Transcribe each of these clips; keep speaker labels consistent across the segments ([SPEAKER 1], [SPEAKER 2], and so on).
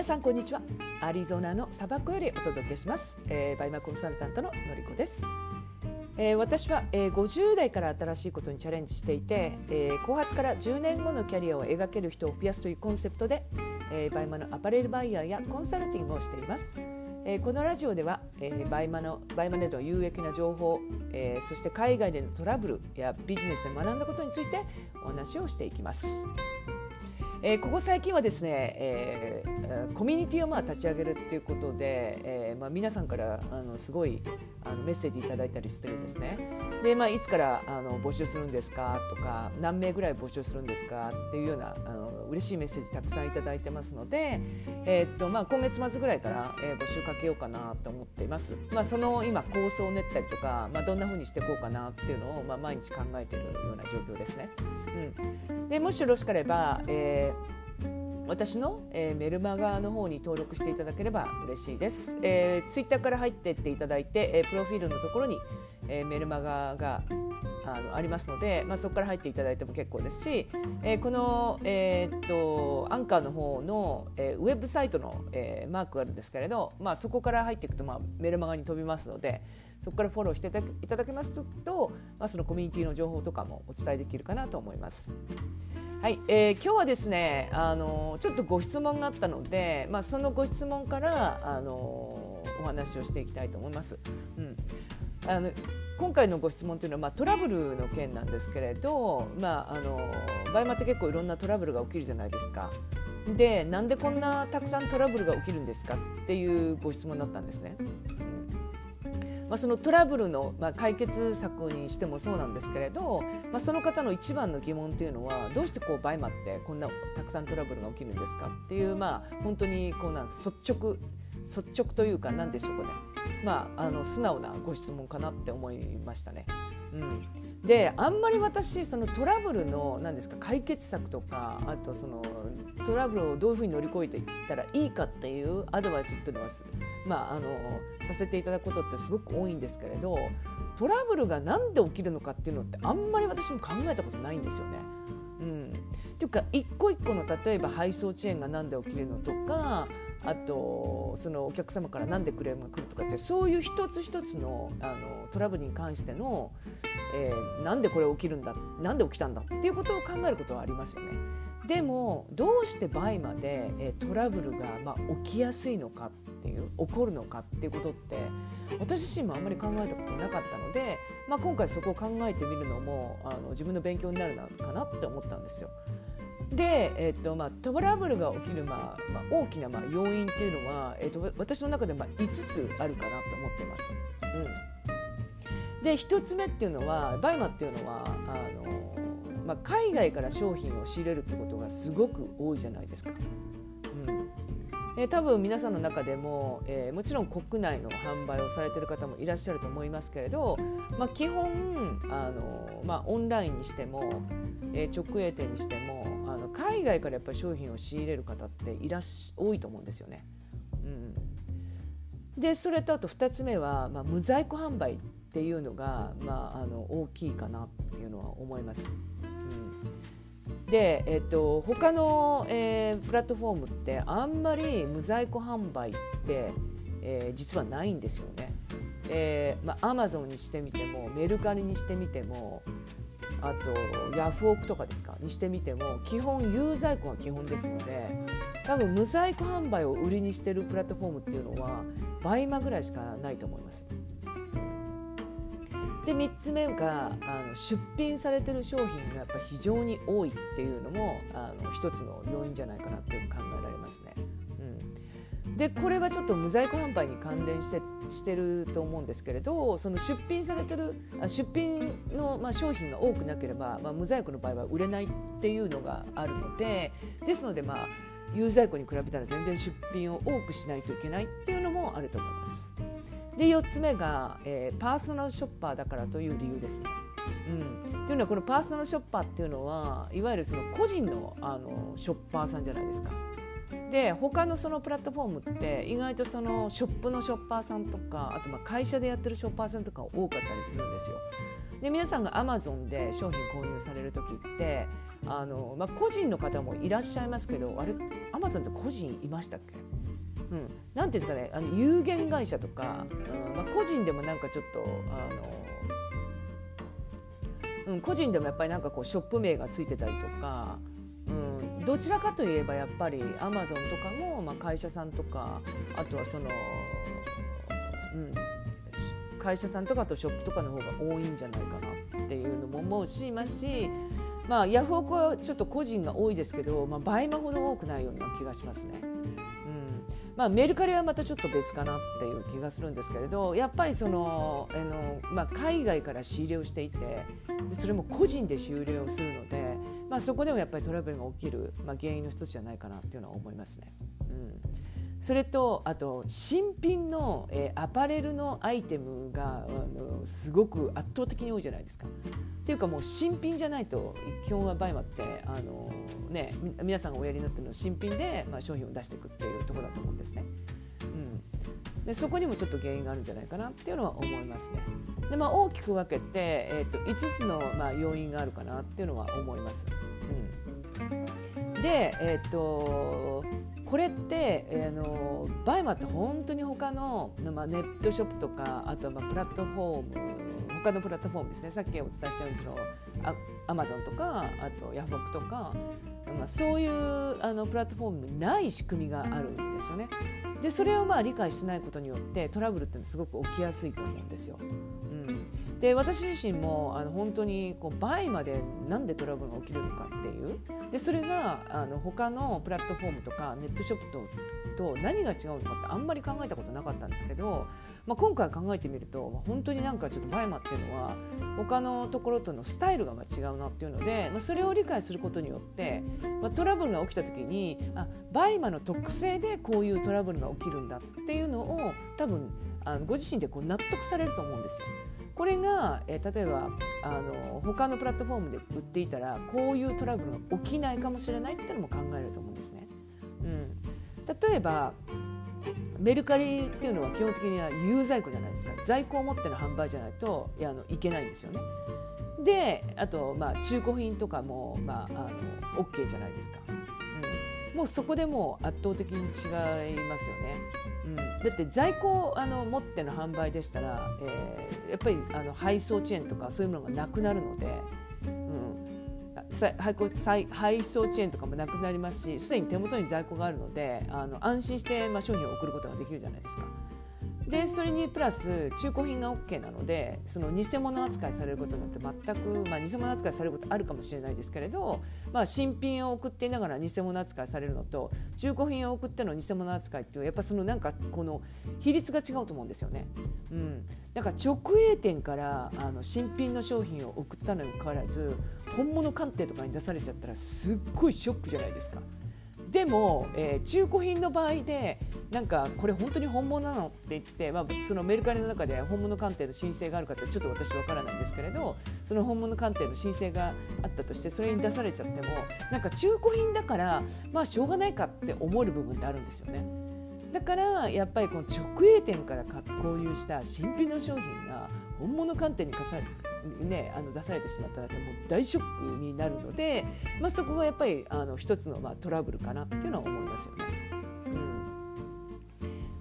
[SPEAKER 1] 皆さんこんにちは。アリゾナの砂漠よりお届けします、えー、バイマコンサルタントののりこです、えー、私は、えー、50代から新しいことにチャレンジしていて、えー、後発から10年後のキャリアを描ける人を増やすというコンセプトで、えー、バイマのアパレルバイヤーやコンサルティングをしています。えー、このラジオでは、えー、バイマのバイマネの有益な情報、えー、そして海外でのトラブルやビジネスで学んだことについてお話をしていきます。えー、ここ最近はですね、えー、コミュニティをまあ立ち上げるっていうことで、えーまあ、皆さんからあのすごいあのメッセージいただいたりしてるんですね。で、まあ、いつからあの募集するんですかとか何名ぐらい募集するんですかっていうようなあの嬉しいメッセージたくさんいただいてますので、えー、っとまあ、今月末ぐらいから、えー、募集かけようかなと思っています。まあ、その今構想を練ったりとか、まあ、どんなふうにしていこうかなっていうのを、まあ、毎日考えているような状況ですね。でもしよろしければ、えー私の、えー、メルマガの方に登録していただければ嬉しいです。えー、ツイッターから入っていっていただいて、えー、プロフィールのところに、えー、メルマガがあのありますので、まあ、そこから入っていただいても結構ですし、えー、この、えー、っとアンカーの方の、えー、ウェブサイトの、えー、マークがあるんですけれど、まあ、そこから入っていくと、まあ、メルマガに飛びますのでそこからフォローしていただけますと、まあ、そのコミュニティの情報とかもお伝えできるかなと思います。はい、えー、今日はですねあのちょっとご質問があったので、まあ、そのご質問からあのお話をしていきたいと思います。うん、あの今回のご質問というのは、まあ、トラブルの件なんですけれど、まあ、あの場合まって結構いろんなトラブルが起きるじゃないですか。でなんでこんなたくさんトラブルが起きるんですかっていうご質問だったんですね。まあ、そのトラブルの、まあ、解決策にしてもそうなんですけれど、まあ、その方の一番の疑問っていうのはどうしてこうバイマってこんなたくさんトラブルが起きるんですかっていう、まあ、本当にこうなん率直率直というか何でしょうかね、まあ、あの素直なご質問かなって思いましたね。うん、であんまり私そのトラブルの何ですか解決策とかあとそのトラブルをどういうふうに乗り越えていったらいいかっていうアドバイスっていうのはまあ、あのさせていただくことってすごく多いんですけれどトラブルが何で起きるのかっていうのってあんまり私も考えたことないんですよね。うん、っていうか一個一個の例えば配送遅延が何で起きるのとかあとそのお客様から何でクレームが来るとかってそういう一つ一つのあのトラブルに関しての、えー、なんでこれ起きるんだなんで起きたんだっていうことを考えることはありますよね。でもどうして倍まで、えー、トラブルが、まあ、起きやすいのかっていう起こるのかっていうことって私自身もあんまり考えたことなかったので、まあ、今回そこを考えてみるのもあの自分の勉強になるのかなって思ったんですよ。で、えーとまあ、トラブルが起きる、まあまあ、大きな、まあ、要因っていうのは、えーと、私の中で、まあ、5つあるかなと思ってます。うん、で1つ目っていうのはバイマっていうのはあの、まあ、海外から商品を仕入れるってことがすごく多いじゃないですか。え、多分皆さんの中でも、えー、もちろん国内の販売をされている方もいらっしゃると思いますけれど、まあ、基本あの、まあ、オンラインにしても、えー、直営店にしても海外からやっぱり商品を仕入れる方っていらっし多いと思うんですよね。うん、でそれとあと2つ目は、まあ、無在庫販売っていうのが、まあ、あの大きいかなっていうのは思います。うんで、えっと、他の、えー、プラットフォームってあんまり無在庫販売って、えー、実はないんですよね。えーまあ、アマゾンにしてみてもメルカリにしてみてもあとヤフオクとかですかにしてみても基本有在庫が基本ですので多分無在庫販売を売りにしてるプラットフォームっていうのは倍間ぐらいしかないと思います。で3つ目があの出品されてる商品がやっぱ非常に多いっていうのもあの一つの要因じゃないかなって考えられますね。でこれはちょっと無在庫販売に関連してしてると思うんですけれどその出品されてる出品の、まあ、商品が多くなければ、まあ、無在庫の場合は売れないっていうのがあるのでですのでまあ有在庫に比べたら全然出品を多くしないといけないっていうのもあると思います。で4つ目が、えー、パーソナルショッパーだからという理由ですね。うん、というのはこのパーソナルショッパーっていうのはいわゆるその個人のあのショッパーさんじゃないですか。で他のそのプラットフォームって意外とそのショップのショッパーさんとかあとまあ会社でやってるショッパーさんとか多かったりするんですよ。で皆さんがアマゾンで商品購入される時ってあの、まあ、個人の方もいらっしゃいますけどあれアマゾンって個人いましたっけ？うん、なんていうんですかねあの有限会社とか、うんまあ、個人でもなんかちょっとあの、うん、個人でもやっぱりなんかこうショップ名がついてたりとか、どちらかといえばやっぱりアマゾンとかも、まあ、会社さんとかあとはその、うん、会社さんとかとショップとかの方が多いんじゃないかなっていうのも思うしますしまあヤフオクはちょっと個人が多いですけど、まあ、倍もほど多くないような気がしますね。まあ、メルカリはまたちょっと別かなっていう気がするんですけれどやっぱりそのあの、まあ、海外から仕入れをしていてそれも個人で仕入れをするので、まあ、そこでもやっぱりトラブルが起きる、まあ、原因の一つじゃないかなっていうのは思いますね。うんそれとあと新品の、えー、アパレルのアイテムがあのすごく圧倒的に多いじゃないですか。っていうかもう新品じゃないと基本はバイマってあの、ね、皆さんがおやりになってるのは新品で、まあ、商品を出していくっていうところだと思うんですね。でそこにもちょっと原因があるんじゃないかなっていうのは思いますね。でまあ、大きく分けて、えーと、5つの、まあ、要因があるかなっていうのは思います。うん、で、えーとこれって、えー、のバイマって本当に他の、まあ、ネットショップとかあとはまあプラットフォーム他のプラットフォームですねさっきお伝えしたようにそのアマゾンとかあとヤフオクとか、まあ、そういうあのプラットフォームにない仕組みがあるんですよね。でそれをまあ理解しないことによってトラブルってのはすごく起きやすいと思うんですよ。うんで私自身もあの本当にこう倍までなんでトラブルが起きるのかっていうでそれがあの他のプラットフォームとかネットショップとと何が違うのかってあんまり考えたことなかったんですけど、まあ、今回考えてみると、本当になんかちょっとバイマっていうのは他のところとのスタイルが違うなっていうので、まあ、それを理解することによって、まあ、トラブルが起きた時にあバイマの特性でこういうトラブルが起きるんだっていうのを多分あのご自身でこう納得されると思うんですよ。これが、えー、例えばあの他のプラットフォームで売っていたらこういうトラブルが起きないかもしれないっていうのも考えると思うんですね。例えばメルカリっていうのは基本的には有在庫じゃないですか在庫を持っての販売じゃないといあのいけないんですよね。であと、まあ、中古品とかも、まあ、あの OK じゃないですか。うん、もうそこでもう圧倒的に違いますよね。うん、だって在庫あの持っての販売でしたら、えー、やっぱりあの配送遅延とかそういうものがなくなるので、配送遅延とかもなくなりますしすでに手元に在庫があるのであの安心して、まあ、商品を送ることができるじゃないですか。でそれにプラス中古品が OK なのでその偽物扱いされることによって全く、まあ、偽物扱いされることあるかもしれないですけれど、まあ、新品を送っていながら偽物扱いされるのと中古品を送っての偽物扱いっていうやっぱそのなんかこの比率が違うと思うんですよね。うん、なんか直営店からあの新品の商品を送ったのにかかわらず本物鑑定とかに出されちゃったらすっごいショックじゃないですか。でも、えー、中古品の場合でなんかこれ本当に本物なのって言って、まあ、そのメルカリの中で本物鑑定の申請があるかってちょっと私わからないんですけれどその本物鑑定の申請があったとしてそれに出されちゃってもなんか中古品だからまあしょうがないかって思える部分ってあるんですよね。だからやっぱりこの直営店から購入した新品の商品が本物鑑定にかさね、あの出されてしまったらもう大ショックになるので、まあ、そこがやっぱりあの一つのまあトラブルかなっていうのは思いますよね。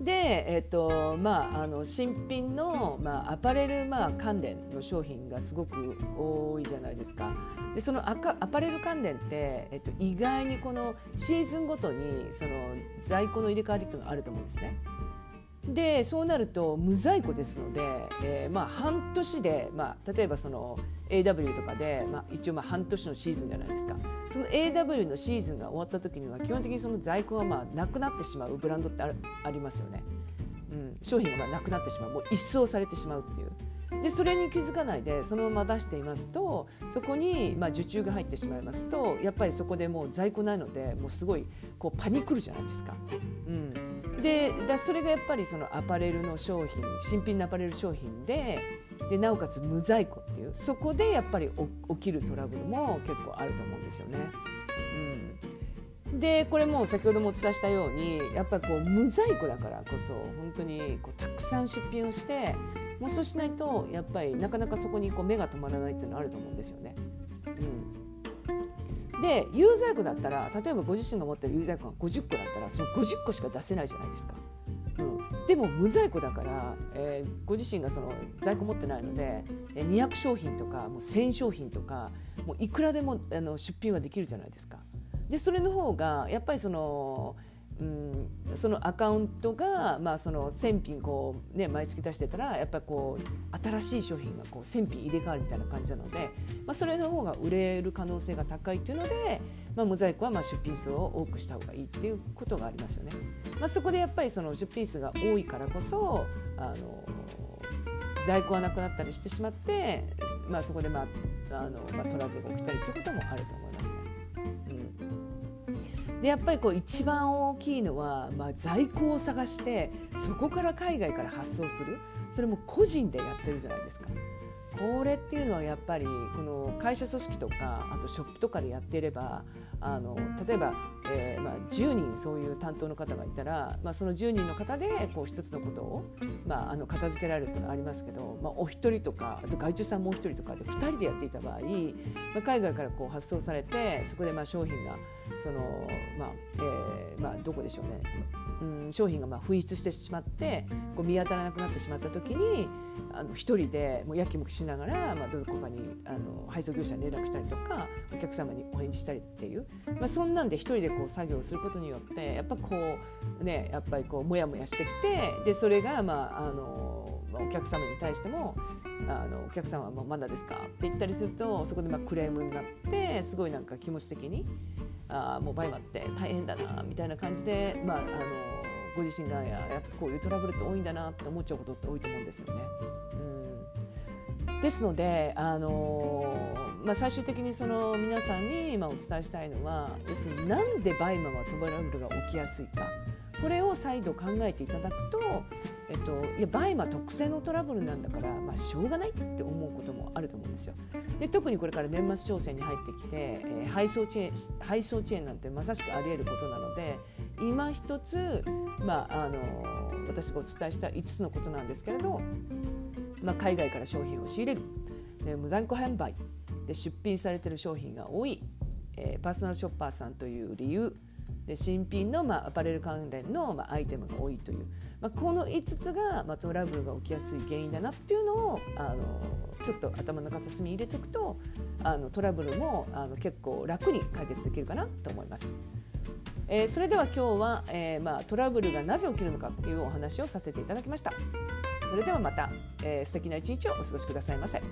[SPEAKER 1] で、えーとまあ、あの新品の、まあ、アパレル、まあ、関連の商品がすごく多いじゃないですか。でそのアパレル関連って、えっと、意外にこのシーズンごとにその在庫の入れ替わりっていうのがあると思うんですね。でそうなると無在庫ですので、えー、まあ半年で、まあ、例えばその AW とかで、まあ、一応まあ半年のシーズンじゃないですか。その AW のシーズンが終わった時には基本的にその在庫がまあなくなってしまうブランドってあありますよね、うん、商品がなくなってしまう。もう一掃されてしまうっていう。でそれに気づかないでそのまま出していますとそこにまあ受注が入ってしまいますとやっぱりそこでもう在庫ないのでもうすごいこうパニクるじゃないですか。うん、でだそれがやっぱりそのアパレルの商品新品のアパレル商品ででなおかつ無在庫っていうそこでやっぱり起きるトラブルも結構あると思うんですよね。うん、でこれも先ほどもお伝えしたようにやっぱりこう無在庫だからこそ本当にこうたくさん出品をしてもうそうしないとやっぱりなかなかそこにこう目が止まらないっていうのはあると思うんですよね。うん、で有罪庫だったら例えばご自身が持ってる有罪庫が50個だったらその50個しか出せないじゃないですか。うん、でも無在庫だから、えー、ご自身がその在庫持ってないので200商品とかもう1000商品とかもういくらでもあの出品はできるじゃないですか。でそれの方がやっぱりそのうん、そのアカウントが、まあ、その1000品こう、ね、毎月出してたらやっぱりこう新しい商品がこう1000品入れ替わるみたいな感じなので、まあ、それの方が売れる可能性が高いというので、まあ、モザイクはまあ出品数を多くした方がいいっていうことがありますよね。まあ、そこでやっぱりその出品数が多いからこそあの在庫がなくなったりしてしまって、まあ、そこで、まああのまあ、トラブルが起きたりということもあると思います。でやっぱりこう一番大きいのは、まあ、在庫を探してそこから海外から発送するそれも個人でやってるじゃないですか。これっていうのはやっぱりこの会社組織とかあとショップとかでやっていればあの例えば、えーまあ、10人そういう担当の方がいたら、まあ、その10人の方でこう一つのことを、まあ、あの片付けられるというのはありますけど、まあ、お一人とかあと外注さんもう一人とかで2人でやっていた場合、まあ、海外からこう発送されてそこでまあ商品がその、まあえーまあ、どこでしょうね。うん、商品がまあ紛失してしまってこう見当たらなくなってしまった時にあの一人でもうやきもきしながら、まあ、どこかにあの配送業者に連絡したりとかお客様にお返事したりっていう、まあ、そんなんで一人でこう作業することによってやっぱこうねやっぱりこうモヤモヤしてきてでそれがまああのお客様に対してもあのお客様はまだですかって言ったりするとそこでまあクレームになってすごいなんか気持ち的にあもうバイマって大変だなみたいな感じで、まあ、あのご自身がやこういうトラブルって多いんだなって思っちゃうことって多いと思うんですよね。うん、ですので、あのまあ、最終的にその皆さんに今お伝えしたいのは要するになんでバイマはトラブルが起きやすいかこれを再度考えていただくとえっと、いやバイマ特性のトラブルなんだから、まあ、しょうがないって思うこともあると思うんですよ。で特にこれから年末商戦に入ってきて、えー、配送遅延配送遅延なんてまさしくありえることなので今一つ、まああの、私がお伝えした5つのことなんですけれど、まあ、海外から商品を仕入れる。で無断固販売。で出品されてる商品が多い、えー、パーソナルショッパーさんという理由。で新品の、まあ、アパレル関連の、まあ、アイテムが多いという、まあ、この5つが、まあ、トラブルが起きやすい原因だなっていうのをあのちょっと頭の片隅に入れておくとあのトラブルもあの結構楽に解決できるかなと思います。えー、それでは今日は、えーまあ、トラブルがなぜ起きるのかっていうお話をさせていただきました。それではまた、えー、素敵な一日をお過ごしくださいませ。